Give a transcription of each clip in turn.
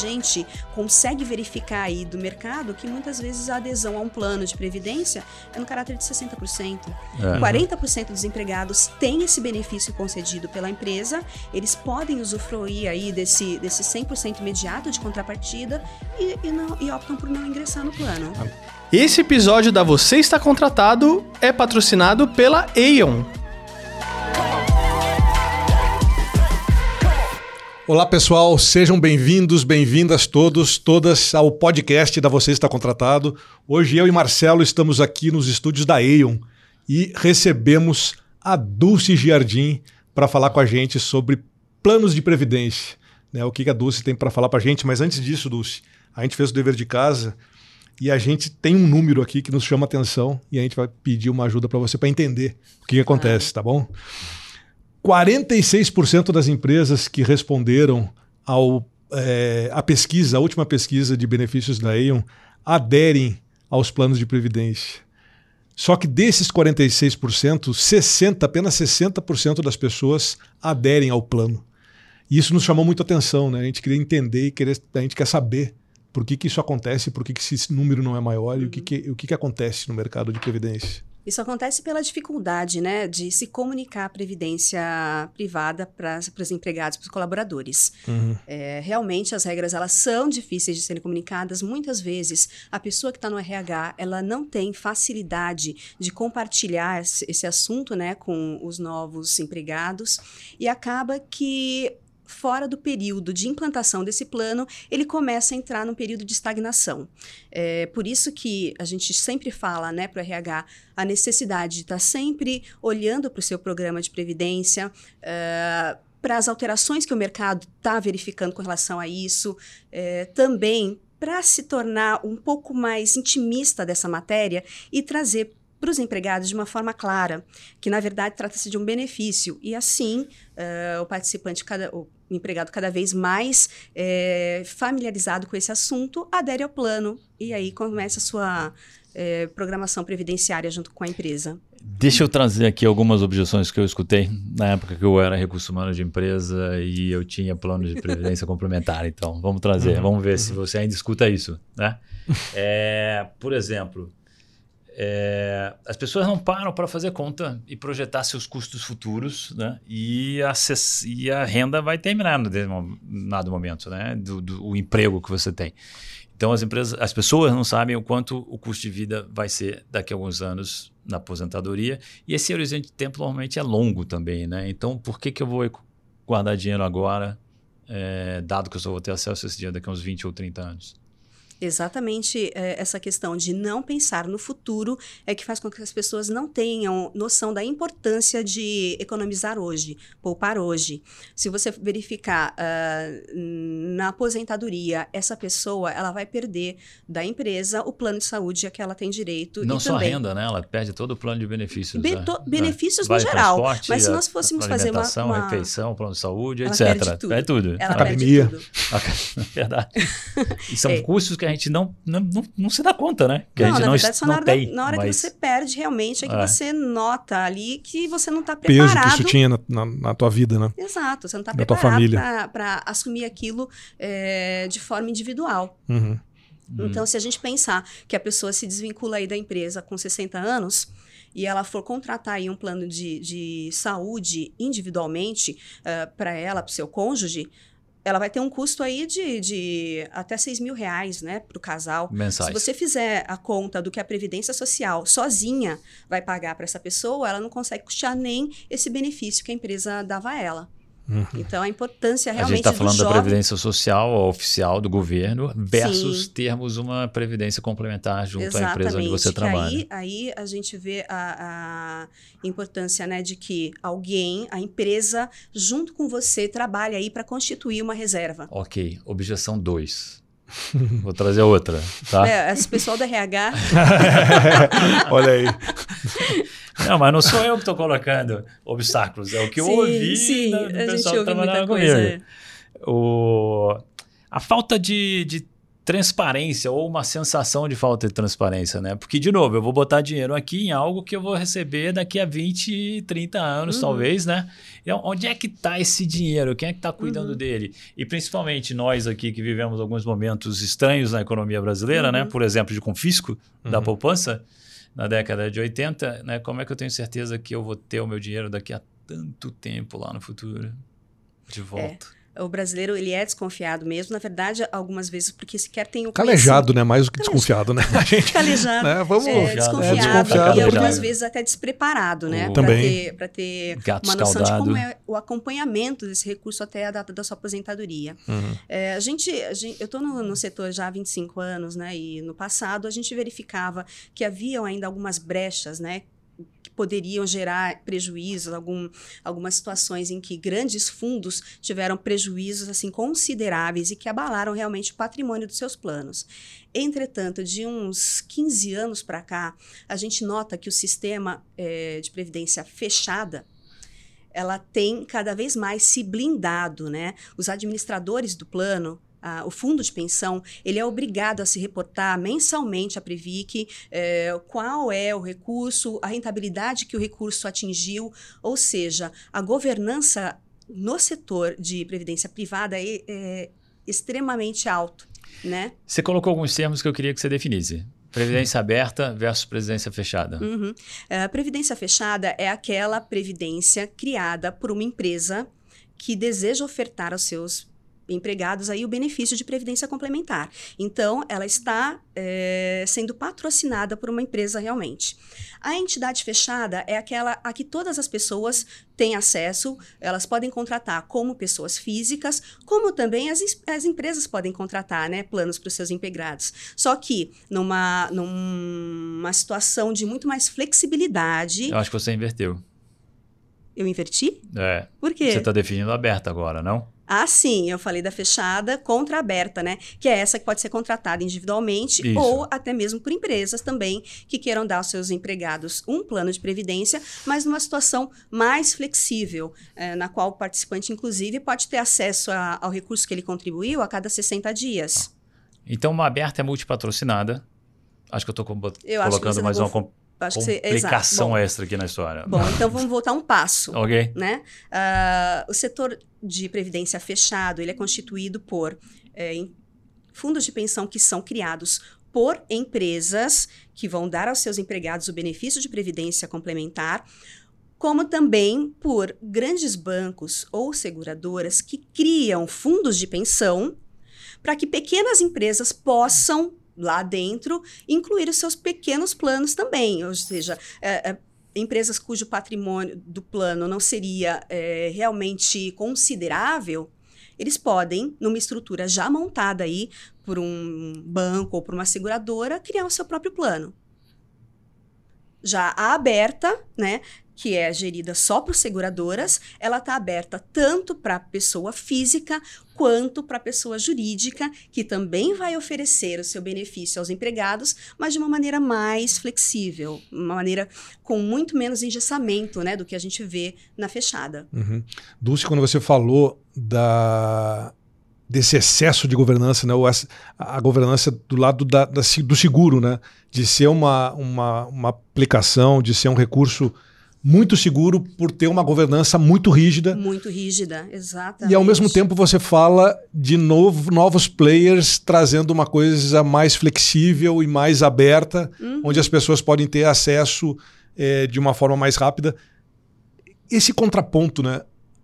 gente consegue verificar aí do mercado que muitas vezes a adesão a um plano de previdência é no caráter de 60%. É. 40% dos empregados têm esse benefício concedido pela empresa, eles podem usufruir aí desse, desse 100% imediato de contrapartida e, e, não, e optam por não ingressar no plano. Esse episódio da Você Está Contratado é patrocinado pela Aeon. Olá pessoal, sejam bem-vindos, bem-vindas todos, todas ao podcast da Você Está Contratado. Hoje eu e Marcelo estamos aqui nos estúdios da Aeon e recebemos a Dulce Giardim para falar com a gente sobre planos de previdência. Né, o que a Dulce tem para falar para a gente, mas antes disso, Dulce, a gente fez o dever de casa e a gente tem um número aqui que nos chama atenção e a gente vai pedir uma ajuda para você para entender o que, que acontece, tá bom? 46% das empresas que responderam ao, é, a pesquisa, a última pesquisa de benefícios da Aon, aderem aos planos de previdência. Só que desses 46%, 60, apenas 60% das pessoas aderem ao plano. E isso nos chamou muito atenção, né? A gente queria entender e querer, a gente quer saber por que, que isso acontece, por que, que esse número não é maior uhum. e o, que, que, o que, que acontece no mercado de previdência. Isso acontece pela dificuldade né, de se comunicar a previdência privada para os empregados, para os colaboradores. Uhum. É, realmente, as regras elas são difíceis de serem comunicadas. Muitas vezes, a pessoa que está no RH ela não tem facilidade de compartilhar esse assunto né, com os novos empregados e acaba que fora do período de implantação desse plano, ele começa a entrar num período de estagnação. É por isso que a gente sempre fala né, para o RH a necessidade de estar tá sempre olhando para o seu programa de previdência. Uh, para as alterações que o mercado está verificando com relação a isso, é, também para se tornar um pouco mais intimista dessa matéria e trazer para os empregados de uma forma clara, que na verdade trata-se de um benefício. E assim, uh, o participante, cada, o empregado cada vez mais é, familiarizado com esse assunto, adere ao plano e aí começa a sua é, programação previdenciária junto com a empresa. Deixa eu trazer aqui algumas objeções que eu escutei na época que eu era recurso humano de empresa e eu tinha plano de previdência complementar. Então, vamos trazer, uhum, vamos ver uhum. se você ainda escuta isso. Né? É, por exemplo, é, as pessoas não param para fazer conta e projetar seus custos futuros, né? E, acess, e a renda vai terminar no dado momento, né? Do, do o emprego que você tem. Então as empresas, as pessoas não sabem o quanto o custo de vida vai ser daqui a alguns anos na aposentadoria e esse horizonte de tempo normalmente é longo também, né? Então por que que eu vou guardar dinheiro agora, é, dado que eu só vou ter acesso a esse dinheiro daqui a uns 20 ou 30 anos? Exatamente é, essa questão de não pensar no futuro é que faz com que as pessoas não tenham noção da importância de economizar hoje, poupar hoje. Se você verificar uh, na aposentadoria, essa pessoa ela vai perder da empresa o plano de saúde a que ela tem direito. Não só também, a renda, né? Ela perde todo o plano de benefícios. Be né? benefícios no geral. Mas se nós fôssemos fazer uma, uma... refeição, plano de saúde, ela etc. Perde tudo. Perde tudo. Ela Academia. Perde tudo. Verdade. E são é. custos que a gente não, não, não, não, se dá conta, né? Que não, a gente na não, verdade, só na hora, tem, da, na hora mas... que você perde, realmente, é que é. você nota ali que você não está preparado. Peso que isso tinha na, na, na, tua vida, né? Exato, você não está preparado para assumir aquilo é, de forma individual. Uhum. Então, se a gente pensar que a pessoa se desvincula aí da empresa com 60 anos e ela for contratar aí um plano de, de saúde individualmente uh, para ela, para o seu cônjuge, ela vai ter um custo aí de, de até 6 mil reais, né, para o casal. Mensais. Se você fizer a conta do que a Previdência Social sozinha vai pagar para essa pessoa, ela não consegue custear nem esse benefício que a empresa dava a ela. Uhum. Então, a importância realmente. A gente está falando jovem... da previdência social oficial do governo versus Sim. termos uma previdência complementar junto Exatamente, à empresa onde você trabalha. Aí, aí a gente vê a, a importância né, de que alguém, a empresa, junto com você, trabalhe aí para constituir uma reserva. Ok. Objeção 2. Vou trazer outra, tá? É, esse pessoal do RH. Olha aí. Não, mas não sou eu que estou colocando obstáculos, é o que sim, eu ouvi sim, do pessoal que trabalhava comigo. É. O, a falta de, de transparência ou uma sensação de falta de transparência, né? Porque, de novo, eu vou botar dinheiro aqui em algo que eu vou receber daqui a 20, 30 anos, uhum. talvez, né? Então, onde é que está esse dinheiro? Quem é que está cuidando uhum. dele? E principalmente nós aqui que vivemos alguns momentos estranhos na economia brasileira, né? uhum. né? Por exemplo, de confisco da uhum. poupança na década de 80, né? Como é que eu tenho certeza que eu vou ter o meu dinheiro daqui a tanto tempo lá no futuro? De volta. É o brasileiro ele é desconfiado mesmo, na verdade, algumas vezes porque sequer tem o calejado, né? Mais do que desconfiado, né? A gente, calejado, né? Vamos é, desconfiado, é, desconfiado e algumas vezes até despreparado, né? Para ter, pra ter uma noção de como é o acompanhamento desse recurso até a data da sua aposentadoria. Uhum. É, a, gente, a gente, eu estou no, no, setor já há 25 anos, né? E no passado a gente verificava que haviam ainda algumas brechas, né? Poderiam gerar prejuízos, algum, algumas situações em que grandes fundos tiveram prejuízos assim consideráveis e que abalaram realmente o patrimônio dos seus planos. Entretanto, de uns 15 anos para cá, a gente nota que o sistema é, de previdência fechada ela tem cada vez mais se blindado, né? Os administradores do plano o fundo de pensão ele é obrigado a se reportar mensalmente à Previc eh, qual é o recurso, a rentabilidade que o recurso atingiu, ou seja, a governança no setor de previdência privada é, é extremamente alto, né? Você colocou alguns termos que eu queria que você definisse. Previdência aberta versus previdência fechada. Uhum. A previdência fechada é aquela previdência criada por uma empresa que deseja ofertar aos seus empregados aí o benefício de previdência complementar. Então, ela está é, sendo patrocinada por uma empresa realmente. A entidade fechada é aquela a que todas as pessoas têm acesso, elas podem contratar como pessoas físicas, como também as, as empresas podem contratar né, planos para os seus empregados. Só que numa, numa situação de muito mais flexibilidade. Eu acho que você inverteu. Eu inverti? É. Por quê? Você está definindo aberta agora, não? Ah, sim, eu falei da fechada contra a aberta, né? Que é essa que pode ser contratada individualmente Isso. ou até mesmo por empresas também que queiram dar aos seus empregados um plano de previdência, mas numa situação mais flexível, é, na qual o participante, inclusive, pode ter acesso a, ao recurso que ele contribuiu a cada 60 dias. Então, uma aberta é multipatrocinada. Acho que eu estou colocando mais uma Acho complicação que extra aqui na história. Bom, então vamos voltar um passo. ok. Né? Uh, o setor de previdência fechado ele é constituído por é, fundos de pensão que são criados por empresas que vão dar aos seus empregados o benefício de previdência complementar, como também por grandes bancos ou seguradoras que criam fundos de pensão para que pequenas empresas possam lá dentro, incluir os seus pequenos planos também, ou seja, é, é, empresas cujo patrimônio do plano não seria é, realmente considerável, eles podem, numa estrutura já montada aí por um banco ou por uma seguradora, criar o seu próprio plano. Já a aberta, né, que é gerida só por seguradoras, ela está aberta tanto para pessoa física quanto para pessoa jurídica, que também vai oferecer o seu benefício aos empregados, mas de uma maneira mais flexível, uma maneira com muito menos engessamento né, do que a gente vê na fechada. Uhum. Dulce, quando você falou da desse excesso de governança, né? a governança do lado da, da, do seguro, né? de ser uma, uma, uma aplicação, de ser um recurso muito seguro por ter uma governança muito rígida. Muito rígida, exatamente. E ao mesmo tempo você fala de novo, novos players trazendo uma coisa mais flexível e mais aberta, uhum. onde as pessoas podem ter acesso é, de uma forma mais rápida. Esse contraponto, né?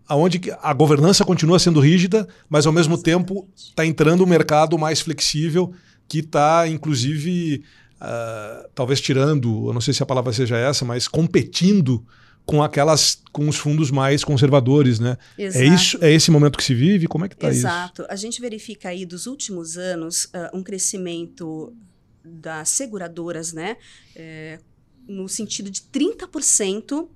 Onde a governança continua sendo rígida, mas ao mesmo exatamente. tempo está entrando um mercado mais flexível que está, inclusive, uh, talvez tirando, eu não sei se a palavra seja essa, mas competindo com aquelas com os fundos mais conservadores, né? Exato. É isso, é esse momento que se vive. Como é que está isso? Exato. A gente verifica aí dos últimos anos uh, um crescimento das seguradoras, né? É, no sentido de 30%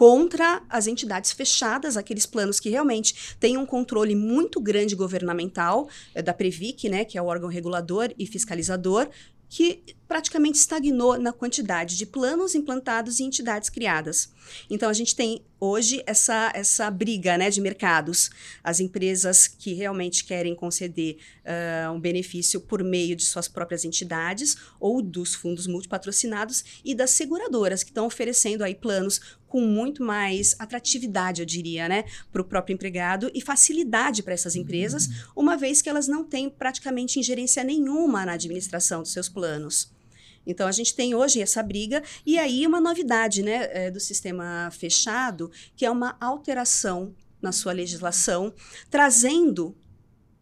contra as entidades fechadas, aqueles planos que realmente têm um controle muito grande governamental, é, da Previc, né, que é o órgão regulador e fiscalizador, que praticamente estagnou na quantidade de planos implantados e entidades criadas. Então a gente tem hoje essa, essa briga né, de mercados. As empresas que realmente querem conceder uh, um benefício por meio de suas próprias entidades ou dos fundos multipatrocinados e das seguradoras que estão oferecendo aí planos com muito mais atratividade, eu diria, né, para o próprio empregado e facilidade para essas empresas, uma vez que elas não têm praticamente ingerência nenhuma na administração dos seus planos. Então a gente tem hoje essa briga. E aí uma novidade, né, é, do sistema fechado, que é uma alteração na sua legislação, trazendo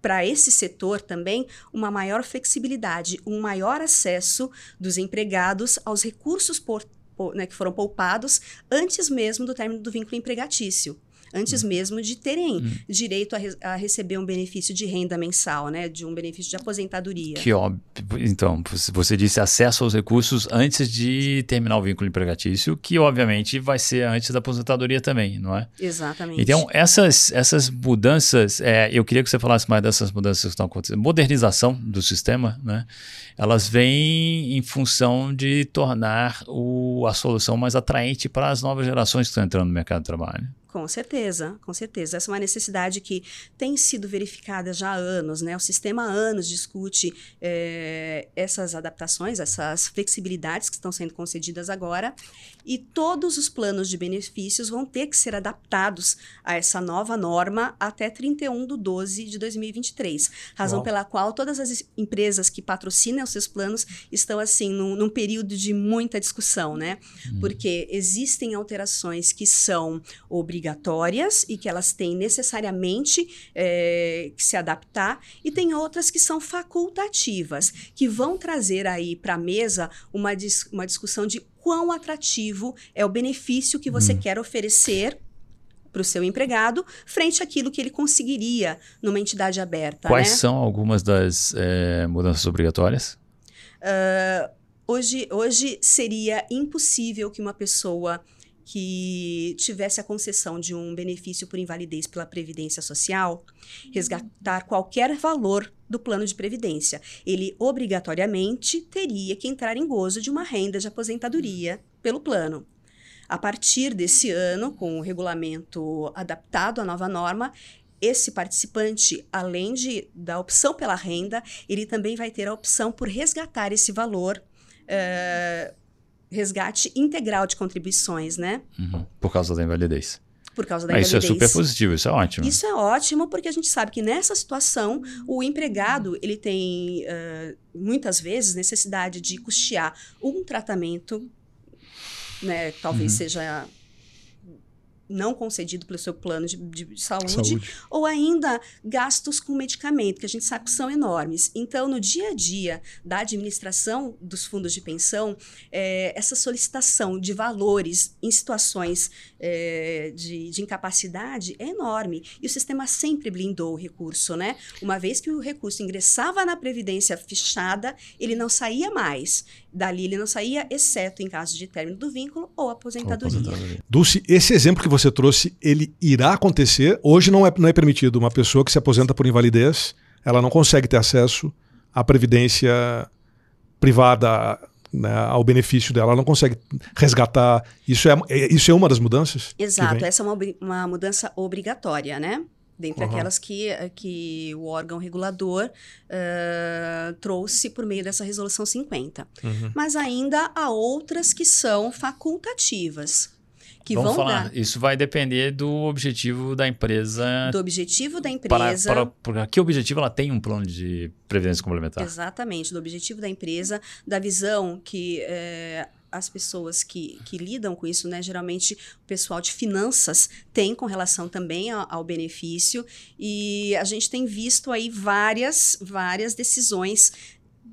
para esse setor também uma maior flexibilidade, um maior acesso dos empregados aos recursos por, por, né, que foram poupados antes mesmo do término do vínculo empregatício antes hum. mesmo de terem hum. direito a, re a, receber um benefício de renda mensal, né, de um benefício de aposentadoria. Que óbvio. Então, você disse acesso aos recursos antes de terminar o vínculo empregatício, que obviamente vai ser antes da aposentadoria também, não é? Exatamente. Então, essas, essas mudanças, é, eu queria que você falasse mais dessas mudanças que estão acontecendo. Modernização do sistema, né? Elas vêm em função de tornar o, a solução mais atraente para as novas gerações que estão entrando no mercado de trabalho. Com certeza, com certeza. Essa é uma necessidade que tem sido verificada já há anos, né? O sistema há anos discute é, essas adaptações, essas flexibilidades que estão sendo concedidas agora, e todos os planos de benefícios vão ter que ser adaptados a essa nova norma até 31 de 12 de 2023. Razão Uau. pela qual todas as empresas que patrocinam os seus planos estão, assim, num, num período de muita discussão, né? Hum. Porque existem alterações que são obrigatórias obrigatórias e que elas têm necessariamente é, que se adaptar, e tem outras que são facultativas, que vão trazer aí para a mesa uma, dis uma discussão de quão atrativo é o benefício que você hum. quer oferecer para o seu empregado frente àquilo que ele conseguiria numa entidade aberta. Quais né? são algumas das é, mudanças obrigatórias? Uh, hoje, hoje seria impossível que uma pessoa que tivesse a concessão de um benefício por invalidez pela Previdência Social, resgatar qualquer valor do plano de previdência. Ele obrigatoriamente teria que entrar em gozo de uma renda de aposentadoria pelo plano. A partir desse ano, com o regulamento adaptado à nova norma, esse participante, além de, da opção pela renda, ele também vai ter a opção por resgatar esse valor uh, resgate integral de contribuições, né? Uhum. Por causa da invalidez. Por causa da Mas invalidez. Isso é super positivo, isso é ótimo. Isso é ótimo porque a gente sabe que nessa situação o empregado ele tem uh, muitas vezes necessidade de custear um tratamento, né? Talvez uhum. seja não concedido pelo seu plano de, de saúde, saúde, ou ainda gastos com medicamento, que a gente sabe que são enormes. Então, no dia a dia da administração dos fundos de pensão, é, essa solicitação de valores em situações é, de, de, incapacidade é enorme. E o sistema sempre blindou o recurso, né? Uma vez que o recurso ingressava na Previdência fechada, ele não saía mais. Dali ele não saía, exceto em caso de término do vínculo ou aposentadoria. aposentadoria. Dulce, esse exemplo que você trouxe, ele irá acontecer. Hoje não é, não é permitido uma pessoa que se aposenta por invalidez, ela não consegue ter acesso à previdência privada, né, ao benefício dela, ela não consegue resgatar. Isso é, é isso é uma das mudanças? Exato, essa é uma, uma mudança obrigatória, né? Dentre uhum. aquelas que, que o órgão regulador uh, trouxe por meio dessa resolução 50. Uhum. Mas ainda há outras que são facultativas. Que Vamos vão falar, dar... isso vai depender do objetivo da empresa. Do objetivo da empresa. Para, para, para que objetivo ela tem um plano de previdência complementar? Exatamente, do objetivo da empresa, da visão que eh, as pessoas que, que lidam com isso, né, geralmente o pessoal de finanças tem com relação também ao, ao, benefício. E a gente tem visto aí várias várias decisões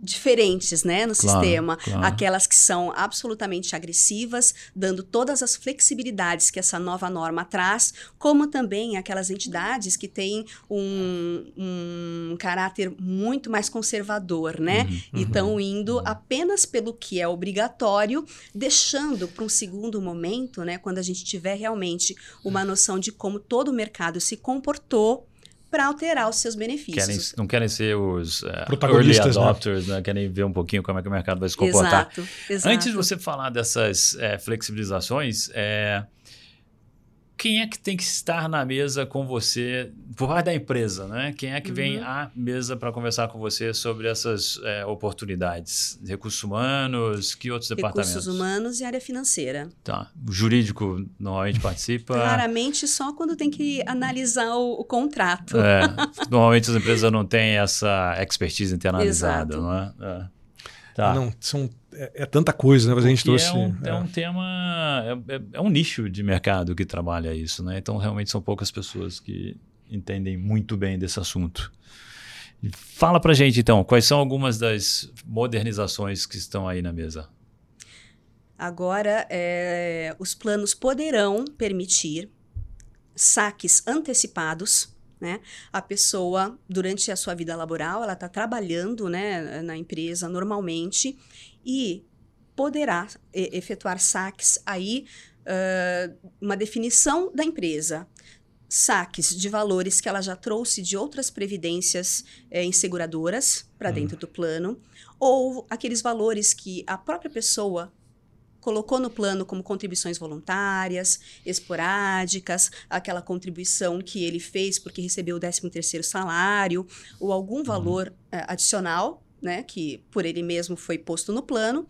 diferentes, né, no claro, sistema. Claro. Aquelas que são absolutamente agressivas, dando todas as flexibilidades que essa nova norma traz, como também aquelas entidades que têm um, um caráter muito mais conservador, né? Uhum, e estão uhum. indo apenas pelo que é obrigatório, deixando para um segundo momento, né, quando a gente tiver realmente uma noção de como todo o mercado se comportou para alterar os seus benefícios. Querem, não querem ser os uh, early né? adopters, né? querem ver um pouquinho como é que o mercado vai se comportar. Exato, exato. Antes de você falar dessas é, flexibilizações, é, quem é que tem que estar na mesa com você, por parte da empresa, né? Quem é que vem Uhum. à mesa para conversar com você sobre essas é, oportunidades? Recursos humanos, que outros departamentos? Recursos humanos e área financeira. Tá. O jurídico normalmente participa. Claramente só quando tem que analisar o, o contrato. É, normalmente as empresas não têm essa expertise internalizada, Exato. não é? É. Tá. Não, são, é, é tanta coisa, né? Mas a gente Porque trouxe. é, um, é é. um tema, é, é- é um nicho de mercado que trabalha isso, né? Então realmente são poucas pessoas que entendem muito bem desse assunto. Fala pra gente então, quais são algumas das modernizações que estão aí na mesa? Agora, é, os planos poderão permitir saques antecipados. Né? A pessoa, durante a sua vida laboral, ela está trabalhando né, na empresa normalmente e poderá efetuar saques aí, ah, uma definição da empresa. Saques de valores que ela já trouxe de outras previdências eh, em seguradoras para dentro do plano, ou aqueles valores que a própria pessoa colocou no plano como contribuições voluntárias, esporádicas, aquela contribuição que ele fez porque recebeu o 13º salário, ou algum valor eh, adicional, né, que por ele mesmo foi posto no plano,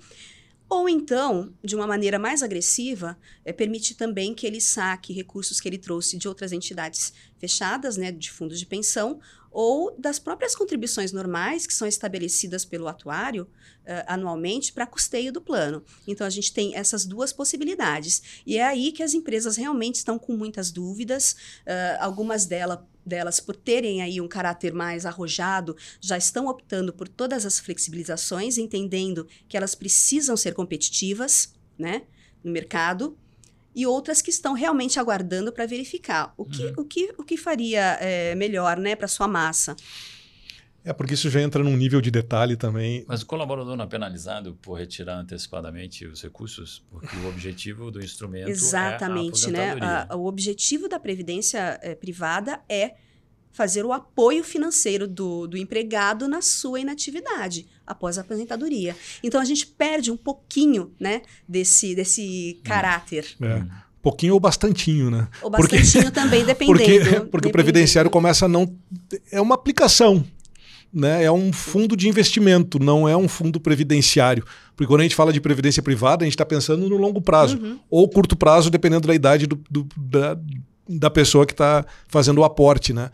ou então, de uma maneira mais agressiva, eh, permite também que ele saque recursos que ele trouxe de outras entidades fechadas, né, de fundos de pensão, ou das próprias contribuições normais que são estabelecidas pelo atuário eh, anualmente para custeio do plano. Então, a gente tem essas duas possibilidades. E é aí que as empresas realmente estão com muitas dúvidas, eh, algumas dela- delas, por terem aí um caráter mais arrojado, já estão optando por todas as flexibilizações, entendendo que elas precisam ser competitivas, né, no mercado, e outras que estão realmente aguardando para verificar o que, o que, o que faria eh, melhor, né, para sua massa. É porque isso já entra num nível de detalhe também. Mas o colaborador não é penalizado por retirar antecipadamente os recursos? Porque o objetivo do instrumento Exatamente, é a né? A- o objetivo da previdência eh, privada é fazer o apoio financeiro do, do empregado na sua inatividade após a aposentadoria. Então a gente perde um pouquinho, né, desse, desse caráter. É. Pouquinho ou bastantinho, né? Ou Porque- bastantinho também, dependendo. Porque, porque o dependendo. previdenciário começa a não. É uma aplicação. Né? É um fundo de investimento, não é um fundo previdenciário. Porque quando a gente fala de previdência privada, a gente está pensando no longo prazo. Uhum. Ou curto prazo, dependendo da idade do- do- da, da pessoa que está fazendo o aporte. Né?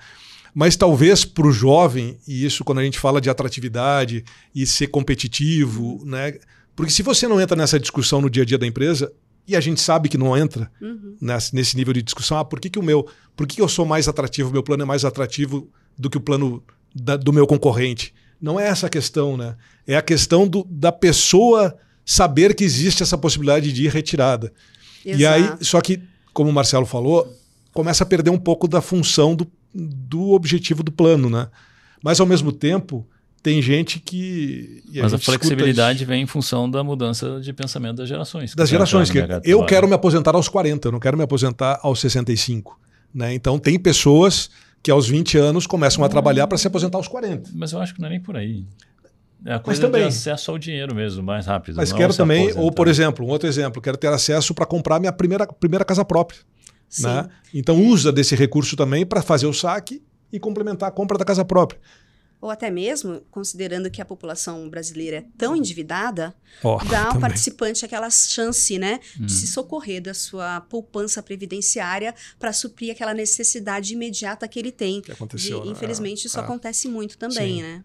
Mas talvez para o jovem, e isso quando a gente fala de atratividade e ser competitivo, né? porque se você não entra nessa discussão no dia a dia da empresa, e a gente sabe que não entra, Uhum. nesse, nível de discussão. Ah, por que, que o meu, por que, que eu sou mais atrativo, o meu plano é mais atrativo do que o plano da- do meu concorrente? Não é essa a questão, né? É a questão do, da pessoa saber que existe essa possibilidade de ir retirada. E aí, Exato. só que, como o Marcelo falou, começa a perder um pouco da função do, do objetivo do plano, né? Mas ao mesmo tempo, tem gente que. e Mas a gente escuta flexibilidade vem em função da mudança de pensamento das gerações. das gerações. estão Que de eu trabalho. quero me aposentar aos 40, eu não quero me aposentar aos 65. Né? Então, tem pessoas que aos 20 anos começam a trabalhar para se aposentar aos 40. Mas eu acho que não é nem por aí. É a coisa também. de acesso ao dinheiro mesmo, mais rápido. Mas quero também, aposentar. ou por exemplo, um outro exemplo, quero ter acesso para comprar minha primeira, primeira casa própria. Né? Então, usa desse recurso também para fazer o saque e complementar a compra da casa própria. Ou até mesmo, considerando que a população brasileira é tão endividada, Ó, dá ao também. participante aquela chance, né, Hum. de se socorrer da sua poupança previdenciária para suprir aquela necessidade imediata que ele tem. Que aconteceu, De- né? infelizmente, isso É. acontece muito também, Sim. né?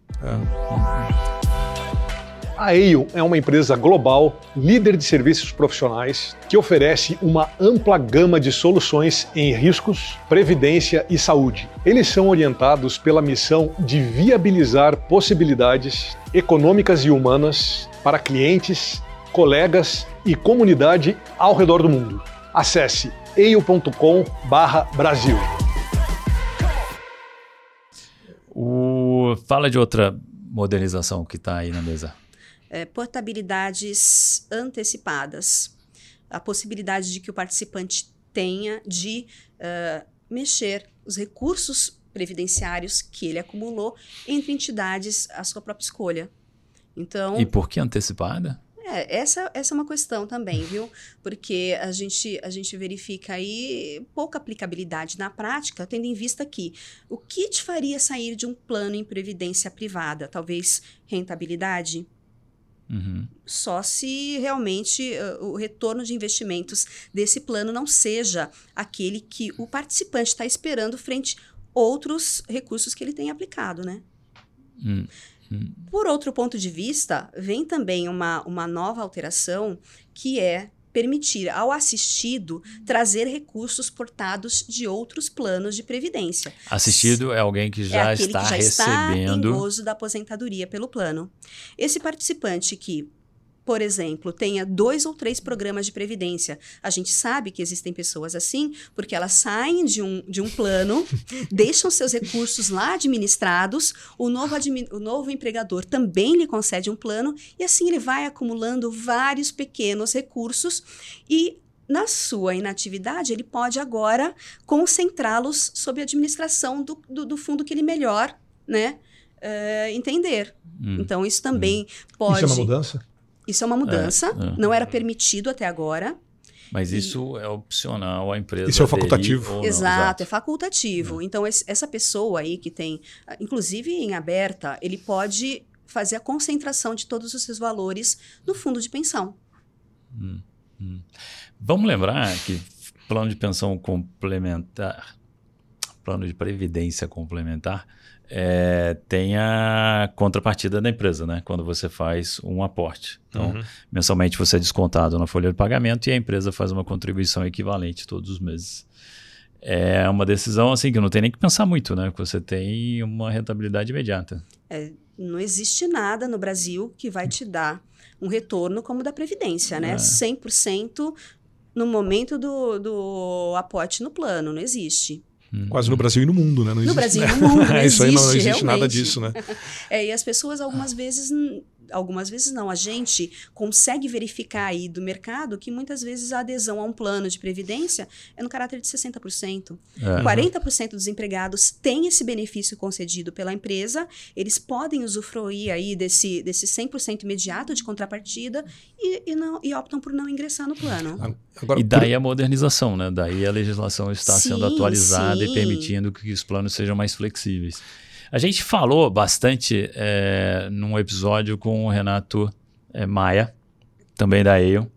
A Eio é uma empresa global, líder de serviços profissionais, que oferece uma ampla gama de soluções em riscos, previdência e saúde. Eles são orientados pela missão de viabilizar possibilidades econômicas e humanas para clientes, colegas e comunidade ao redor do mundo. Acesse eio.com/brasil. O... Fala de outra modernização que está aí na mesa. É, portabilidades antecipadas. A possibilidade de que o participante tenha de ah, mexer os recursos previdenciários que ele acumulou entre entidades à sua própria escolha. Então, E por que antecipada? é, essa, essa é uma questão também, viu? Porque a gente, a gente verifica aí pouca aplicabilidade na prática, tendo em vista que o que te faria sair de um plano em previdência privada? Talvez rentabilidade? Uhum. Só se realmente uh, o retorno de investimentos desse plano não seja aquele que o participante está esperando frente outros recursos que ele tem aplicado, né? Hum. Por outro ponto de vista, vem também uma, uma nova alteração que é permitir ao assistido trazer recursos portados de outros planos de previdência. Assistido é alguém que já é aquele está que já recebendo. está em gozo da aposentadoria pelo plano. Esse participante que, por exemplo, tenha dois ou três programas de previdência, a gente sabe que existem pessoas assim, porque elas saem de um, de um plano, deixam seus recursos lá administrados, o novo, admi- o novo empregador também lhe concede um plano, e assim ele vai acumulando vários pequenos recursos e na sua inatividade, ele pode agora concentrá-los sob a administração do, do, do fundo que ele melhor né, eh, entender. Hum. Então, isso também pode. Isso é uma mudança? Isso é uma mudança. É, é. Não era permitido até agora. Mas isso é opcional a empresa. Isso é facultativo. não, exato, é facultativo. Então, esse- essa pessoa aí que tem, inclusive em aberta, ele pode fazer a concentração de todos os seus valores no fundo de pensão. Vamos lembrar que plano de pensão complementar, plano de previdência complementar, é, tem a contrapartida da empresa, né? Quando você faz um aporte. Então, Uhum. mensalmente você é descontado na folha de pagamento e a empresa faz uma contribuição equivalente todos os meses. É uma decisão assim que não tem nem que pensar muito, né? Que você tem uma rentabilidade imediata. Não existe nada no Brasil que vai te dar um retorno como o da Previdência, né? É. 100% no momento do, do aporte no plano, não existe. Quase no Brasil e no mundo, né? Não No existe, Brasil e né? no mundo, não Isso aí não existe, existe nada disso, né? É, e as pessoas algumas vezes, algumas vezes não, a gente consegue verificar aí do mercado que muitas vezes a adesão a um plano de previdência é no caráter de 60%. É. 40% dos empregados têm esse benefício concedido pela empresa, eles podem usufruir aí desse, desse 100% imediato de contrapartida e, e, não, e optam por não ingressar no plano. Agora, E daí a modernização, né? Daí a legislação está sendo Sim, atualizada e sim. permitindo que os planos sejam mais flexíveis. A gente falou bastante é, num episódio com o Renato é, Maia, também da EIO,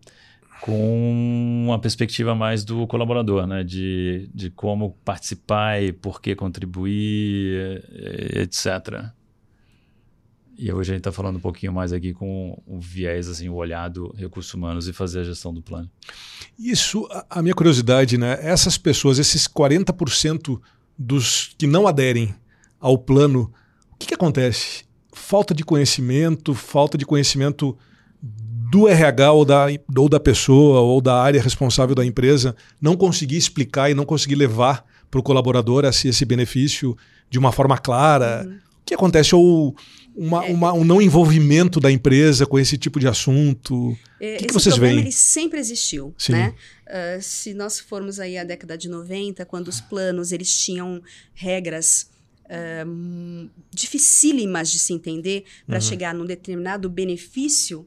com uma perspectiva mais do colaborador, né? De, de como participar e por que contribuir, eh, etc. E hoje a gente está falando um pouquinho mais aqui com o viés, assim, o olhar do recursos humanos e fazer a gestão do plano. Isso, a, a minha curiosidade, né? Essas pessoas, esses 40% dos que não aderem ao plano, o que, que acontece? Falta de conhecimento, falta de conhecimento do RH ou da, ou da pessoa ou da área responsável da empresa, não conseguir explicar e não conseguir levar para o colaborador esse, esse benefício de uma forma clara. O que acontece? Ou uma, É. uma- um não envolvimento da empresa com esse tipo de assunto? É, que que Esse vocês problema veem? ele sempre existiu, Sim. né? Ah, se nós formos aí à década de 90, quando os planos eles tinham regras hum, dificílimas de se entender para Uhum. chegar num determinado benefício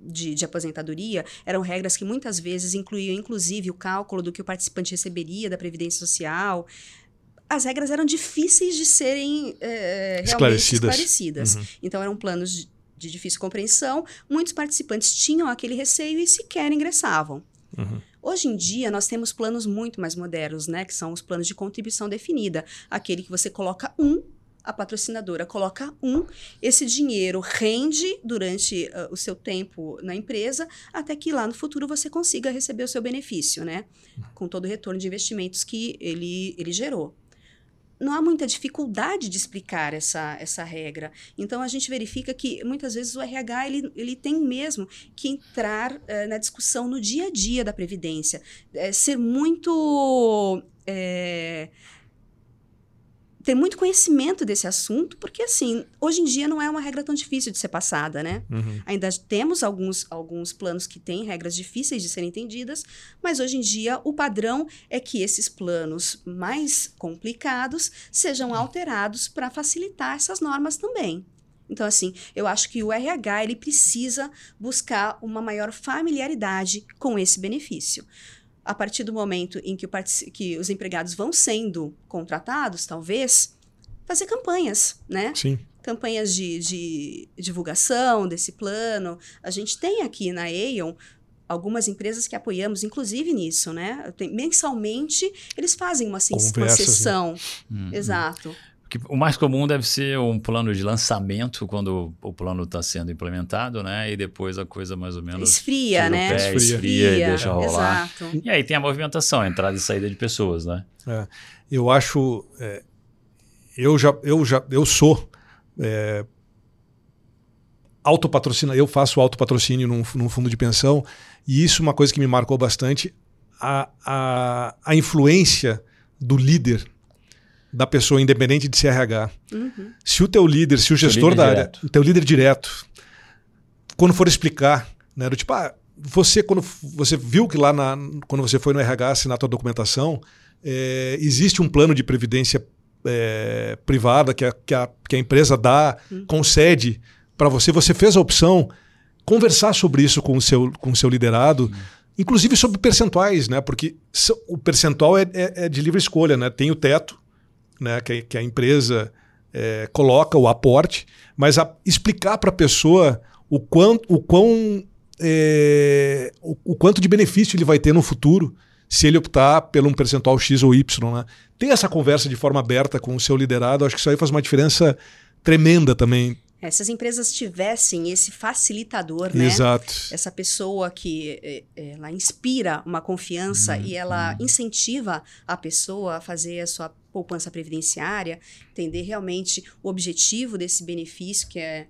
de, de aposentadoria, eram regras que muitas vezes incluíam, inclusive, o cálculo do que o participante receberia da Previdência Social. As regras eram difíceis de serem realmente Esclarecidas. esclarecidas. Uhum. Então, eram planos de, de difícil compreensão. Muitos participantes tinham aquele receio e sequer ingressavam. Uhum. Hoje em dia, nós temos planos muito mais modernos, né? Que são os planos de contribuição definida. Aquele que você coloca um, a patrocinadora coloca um, esse dinheiro rende durante ah, o seu tempo na empresa, até que lá no futuro você consiga receber o seu benefício, né? Com todo o retorno de investimentos que ele, ele gerou não há muita dificuldade de explicar essa, essa regra. Então, a gente verifica que, muitas vezes, o RH ele, ele tem mesmo que entrar eh, na discussão no dia a dia da Previdência. Eh, ser muito... eh, ter muito conhecimento desse assunto, porque assim, hoje em dia não é uma regra tão difícil de ser passada, né? Uhum. Ainda temos alguns, alguns planos que têm regras difíceis de serem entendidas, mas hoje em dia o padrão é que esses planos mais complicados sejam alterados para facilitar essas normas também. Então, assim, eu acho que o RH ele precisa buscar uma maior familiaridade com esse benefício a partir do momento em que, que, os empregados vão sendo contratados, talvez, fazer campanhas, né? Sim. Campanhas de, de divulgação desse plano. A gente tem aqui na Aeon algumas empresas que apoiamos, inclusive nisso, né? Tem, mensalmente, eles fazem uma, uma né? sessão. Né? Exato o mais comum deve ser um plano de lançamento quando o plano está sendo implementado, né? E depois a coisa mais ou menos esfria, né? Pé, esfria. esfria e deixa rolar. Exato. E aí tem a movimentação, a entrada e saída de pessoas, né? É, eu acho, é, eu já, eu já, eu sou é, autopatrocina, eu faço autopatrocínio num, num fundo de pensão e isso é uma coisa que me marcou bastante a, a, a influência do líder da pessoa, independente de CRH. Uhum. Se o teu líder, se o gestor da área, o teu líder direto, quando for explicar, né, do tipo, ah, você quando você viu que lá na, quando você foi no RH assinar a tua documentação, é, existe um plano de previdência é, privada que a, que, a, que a empresa dá, uhum. concede para você, você fez a opção, conversar sobre isso com o seu, com o seu liderado, uhum. inclusive sobre percentuais, né? Porque o percentual é, é, é de livre escolha, né? Tem o teto, né, que, que a empresa é, coloca o aporte, mas a, explicar para a pessoa o quanto, o, quão, é, o, o, quanto de benefício ele vai ter no futuro se ele optar por um percentual X ou Y. Né? Ter essa conversa de forma aberta com o seu liderado, acho que isso aí faz uma diferença tremenda também é, se as empresas tivessem esse facilitador, né? Exato. Essa pessoa que é, é, ela inspira uma confiança uhum. e ela uhum. incentiva a pessoa a fazer a sua poupança previdenciária, entender realmente o objetivo desse benefício, que é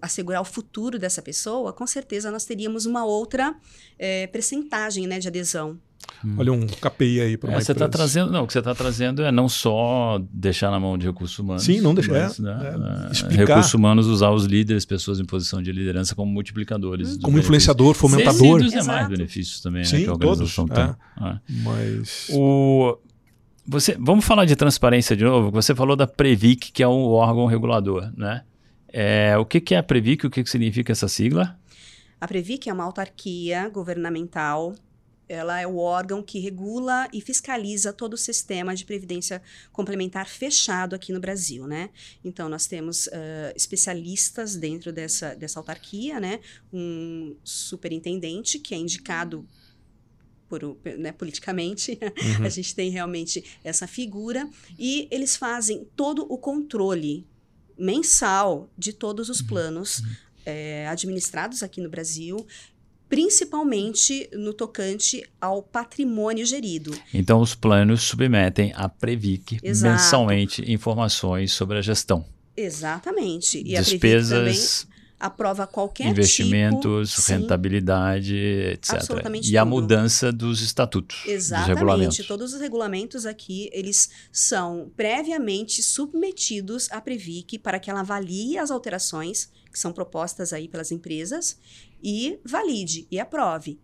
assegurar o futuro dessa pessoa, com certeza nós teríamos uma outra é, percentagem né, de adesão. Hum. Olha um KPI aí para é, você está trazendo não o que você está trazendo é não só deixar na mão de recursos humanos sim não deixar mas, é, né, é, explicar. recursos humanos usar os líderes pessoas em posição de liderança como multiplicadores como influenciador fomentador. E demais benefícios também sim, né, que a organização todos, tem. é. mas o você vamos falar de transparência de novo você falou da Previc que é um órgão regulador né? É, o que, que é a Previc o que, que significa essa sigla? A Previc é uma autarquia governamental ela é o órgão que regula e fiscaliza todo o sistema de previdência complementar fechado aqui no Brasil, né? Então, nós temos uh, especialistas dentro dessa, dessa autarquia, né? Um superintendente que é indicado por, né, politicamente, uhum. a gente tem realmente essa figura, e eles fazem todo o controle mensal de todos os uhum. planos uhum. É, administrados aqui no Brasil, principalmente no tocante ao patrimônio gerido. Então, os planos submetem à Previc Exato. mensalmente informações sobre a gestão. Exatamente. E Despesas, aprova qualquer investimentos, tipo, rentabilidade, etc. Absolutamente e tudo. a mudança dos estatutos, Exatamente. dos regulamentos. Todos os regulamentos aqui, eles são previamente submetidos à Previc para que ela avalie as alterações que são propostas aí pelas empresas e valide e aprove.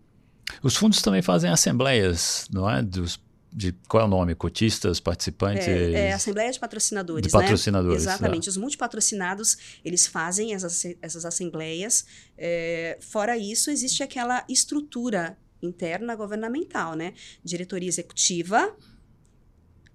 Os fundos também fazem assembleias, não é? Dos, de qual é o nome? Cotistas, participantes? É, é Assembleia de Patrocinadores. De patrocinadores. Né? Exatamente. É. Os multipatrocinados, eles fazem essas, essas assembleias. É, fora isso, existe aquela estrutura interna governamental, né? Diretoria executiva,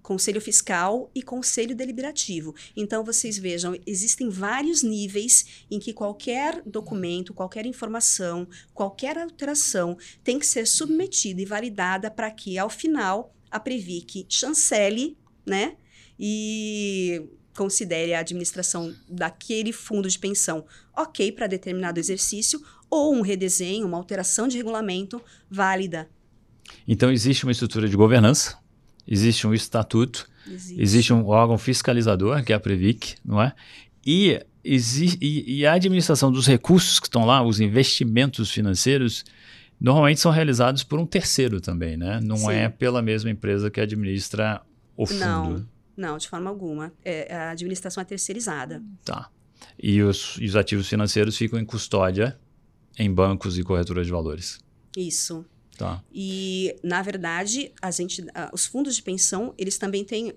Conselho Fiscal e Conselho Deliberativo. Então, vocês vejam, existem vários níveis em que qualquer documento, qualquer informação, qualquer alteração tem que ser submetida e validada para que, ao final, a Previc chancele, né? E considere a administração daquele fundo de pensão ok para determinado exercício ou um redesenho, uma alteração de regulamento válida. Então, existe uma estrutura de governança existe um estatuto, existe. existe um órgão fiscalizador, que é a Previc, não é? E, e, e a administração dos recursos que estão lá, os investimentos financeiros, normalmente são realizados por um terceiro também, né? Não Sim. é pela mesma empresa que administra o fundo. Não. Não, de forma alguma. É, a administração é terceirizada. Tá. E os, os ativos financeiros ficam em custódia em bancos e corretoras de valores. Isso. Tá. E, na verdade, a gente, os fundos de pensão, eles também têm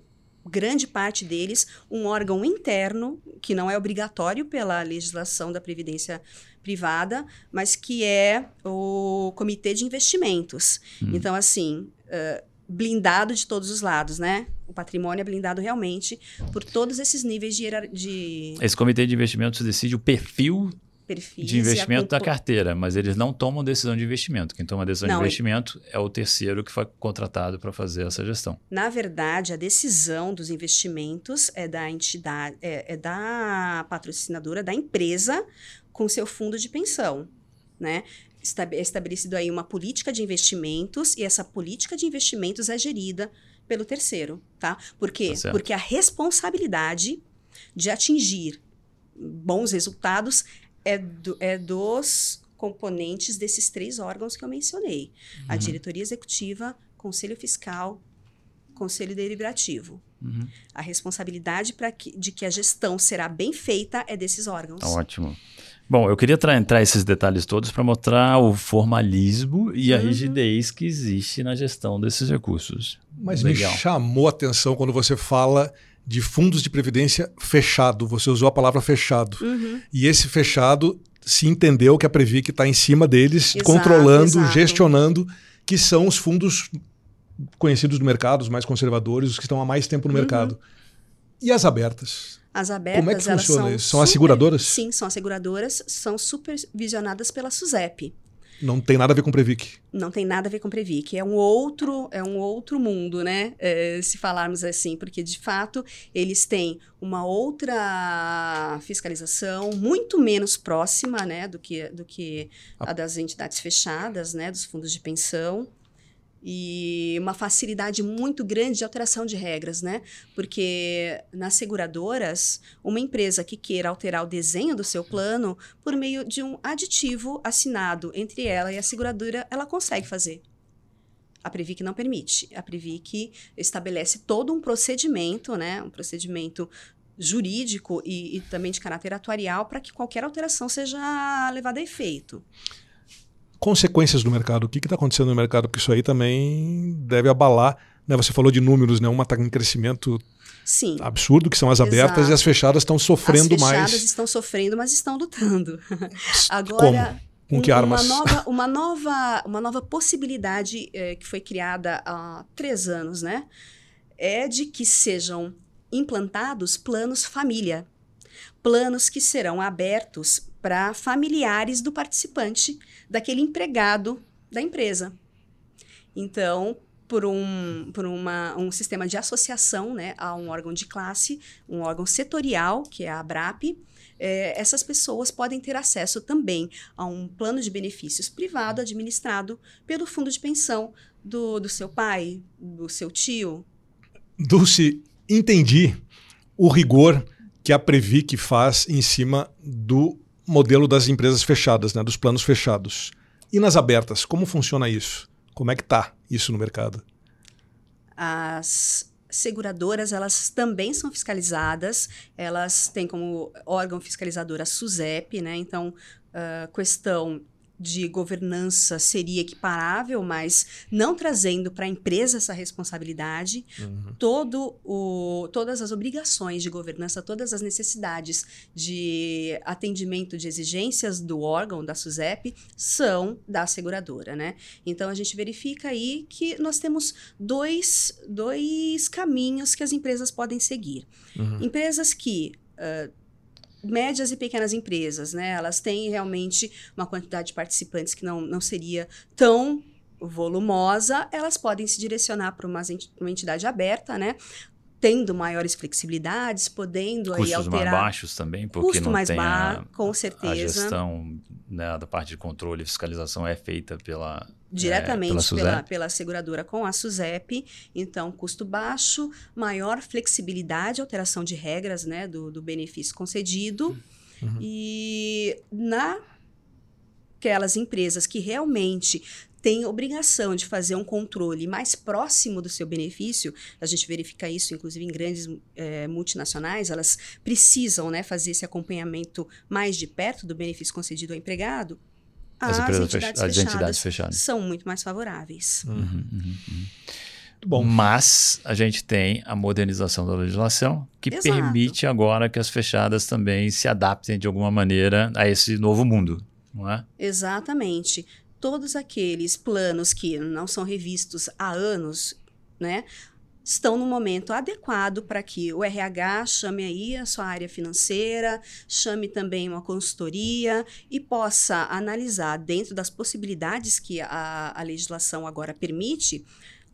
grande parte deles um órgão interno que não é obrigatório pela legislação da previdência privada, mas que é o comitê de investimentos. Hum. Então, assim, uh, blindado de todos os lados, né? O patrimônio é blindado realmente por todos esses níveis de, de... Esse comitê de investimentos decide o perfil perfis. De investimento da carteira, mas eles não tomam decisão de investimento. Quem toma decisão não, de investimento é o terceiro que foi contratado para fazer essa gestão. Na verdade, a decisão dos investimentos é da entidade, é, é da patrocinadora, da empresa, com seu fundo de pensão, né? É estabelecido aí uma política de investimentos e essa política de investimentos é gerida pelo terceiro, tá? Por quê? Tá Porque a responsabilidade de atingir bons resultados é, do, é dos componentes desses três órgãos que eu mencionei: uhum. a diretoria executiva, conselho fiscal, conselho deliberativo. Uhum. A responsabilidade que, de que a gestão será bem feita é desses órgãos. Tá ótimo. Bom, eu queria entrar esses detalhes todos para mostrar o formalismo e a uhum. rigidez que existe na gestão desses recursos. Mas Legal. me chamou a atenção quando você fala de fundos de previdência fechado. Você usou a palavra fechado. Uhum. E esse fechado se entendeu que a Previc está em cima deles, exato, controlando, exato. gestionando, que são os fundos conhecidos do mercado, os mais conservadores, os que estão há mais tempo no uhum. mercado. E as abertas? As abertas, Como é que funciona são isso? São super, as seguradoras? Sim, são as seguradoras, são supervisionadas pela SUSEP. Não tem nada a ver com Previc. Não tem nada a ver com Previc. É um outro, é um outro mundo, né? É, se falarmos assim, porque de fato eles têm uma outra fiscalização muito menos próxima, né, do que, do que a das entidades fechadas, né, dos fundos de pensão e uma facilidade muito grande de alteração de regras, né? Porque nas seguradoras, uma empresa que queira alterar o desenho do seu plano por meio de um aditivo assinado entre ela e a seguradora, ela consegue fazer. A Previc não permite. A Previc estabelece todo um procedimento, né? Um procedimento jurídico e, e também de caráter atuarial para que qualquer alteração seja levada a efeito consequências do mercado. O que está acontecendo no mercado? Porque isso aí também deve abalar. Né? Você falou de números, né? Uma está em crescimento Sim. absurdo, que são as Exato. abertas, e as fechadas estão sofrendo mais. As fechadas estão sofrendo, mas estão lutando. Agora. Como? Com que armas? Uma nova, uma nova, uma nova possibilidade é, que foi criada há três anos, né? É de que sejam implantados planos família. Planos que serão abertos para familiares do participante, daquele empregado da empresa. Então, por um, por uma, um sistema de associação né, a um órgão de classe, um órgão setorial, que é a ABRAP, é, essas pessoas podem ter acesso também a um plano de benefícios privado administrado pelo fundo de pensão do, do seu pai, do seu tio. Dulce, entendi o rigor que a Previc faz em cima do modelo das empresas fechadas, né, dos planos fechados. E nas abertas, como funciona isso? Como é que está isso no mercado? As seguradoras, elas também são fiscalizadas, elas têm como órgão fiscalizador a SUSEP, né? Então, uh, questão de governança seria equiparável, mas não trazendo para a empresa essa responsabilidade, uhum. todo o, todas as obrigações de governança, todas as necessidades de atendimento de exigências do órgão, da SUSEP, são da seguradora, né? Então, a gente verifica aí que nós temos dois, dois caminhos que as empresas podem seguir. Uhum. Empresas que uh, médias e pequenas empresas, né? Elas têm realmente uma quantidade de participantes que não, não seria tão volumosa, elas podem se direcionar para uma, entidade aberta, né? Tendo maiores flexibilidades, podendo Custos aí alterar. mais baixos também, porque Custo não mais tem baixo, a, com certeza. a gestão né, da parte de controle e fiscalização é feita pela diretamente é, pela, pela, pela, seguradora com a SUSEP, então custo baixo, maior flexibilidade, alteração de regras né, do, do benefício concedido uhum. e na aquelas empresas que realmente tem obrigação de fazer um controle mais próximo do seu benefício, a gente verifica isso, inclusive, em grandes é, multinacionais, elas precisam né, fazer esse acompanhamento mais de perto do benefício concedido ao empregado. As, as entidades, fechadas, as entidades fechadas são muito mais favoráveis. Uhum, uhum, uhum. Bom. Mas a gente tem a modernização da legislação que Exato. permite agora que as fechadas também se adaptem de alguma maneira a esse novo mundo, não é? Exatamente. Todos aqueles planos que não são revistos há anos, né? estão no momento adequado para que o RH chame aí a sua área financeira, chame também uma consultoria e possa analisar dentro das possibilidades que a, a legislação agora permite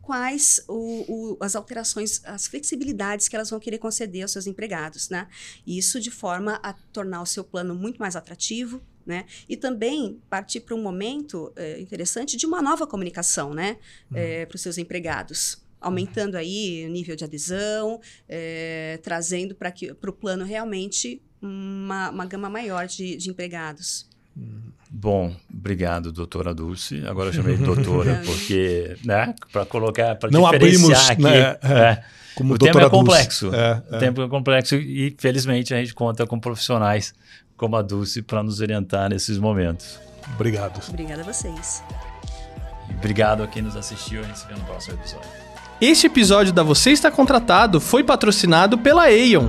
quais o, o, as alterações, as flexibilidades que elas vão querer conceder aos seus empregados, né? Isso de forma a tornar o seu plano muito mais atrativo, né? E também partir para um momento é, interessante de uma nova comunicação, né? Uhum. É, para os seus empregados aumentando aí o nível de adesão, é, trazendo para o plano realmente uma, uma gama maior de, de empregados. Bom, obrigado, doutora Dulce. Agora eu chamei de doutora, porque, né, para colocar, para diferenciar abrimos, aqui. Né, é, como o tema é complexo. É, é. O tempo é complexo e, felizmente, a gente conta com profissionais como a Dulce para nos orientar nesses momentos. Obrigado. Obrigada a vocês. obrigado a quem nos assistiu. A gente se vê no próximo episódio. Este episódio da Você Está Contratado foi patrocinado pela Aeon.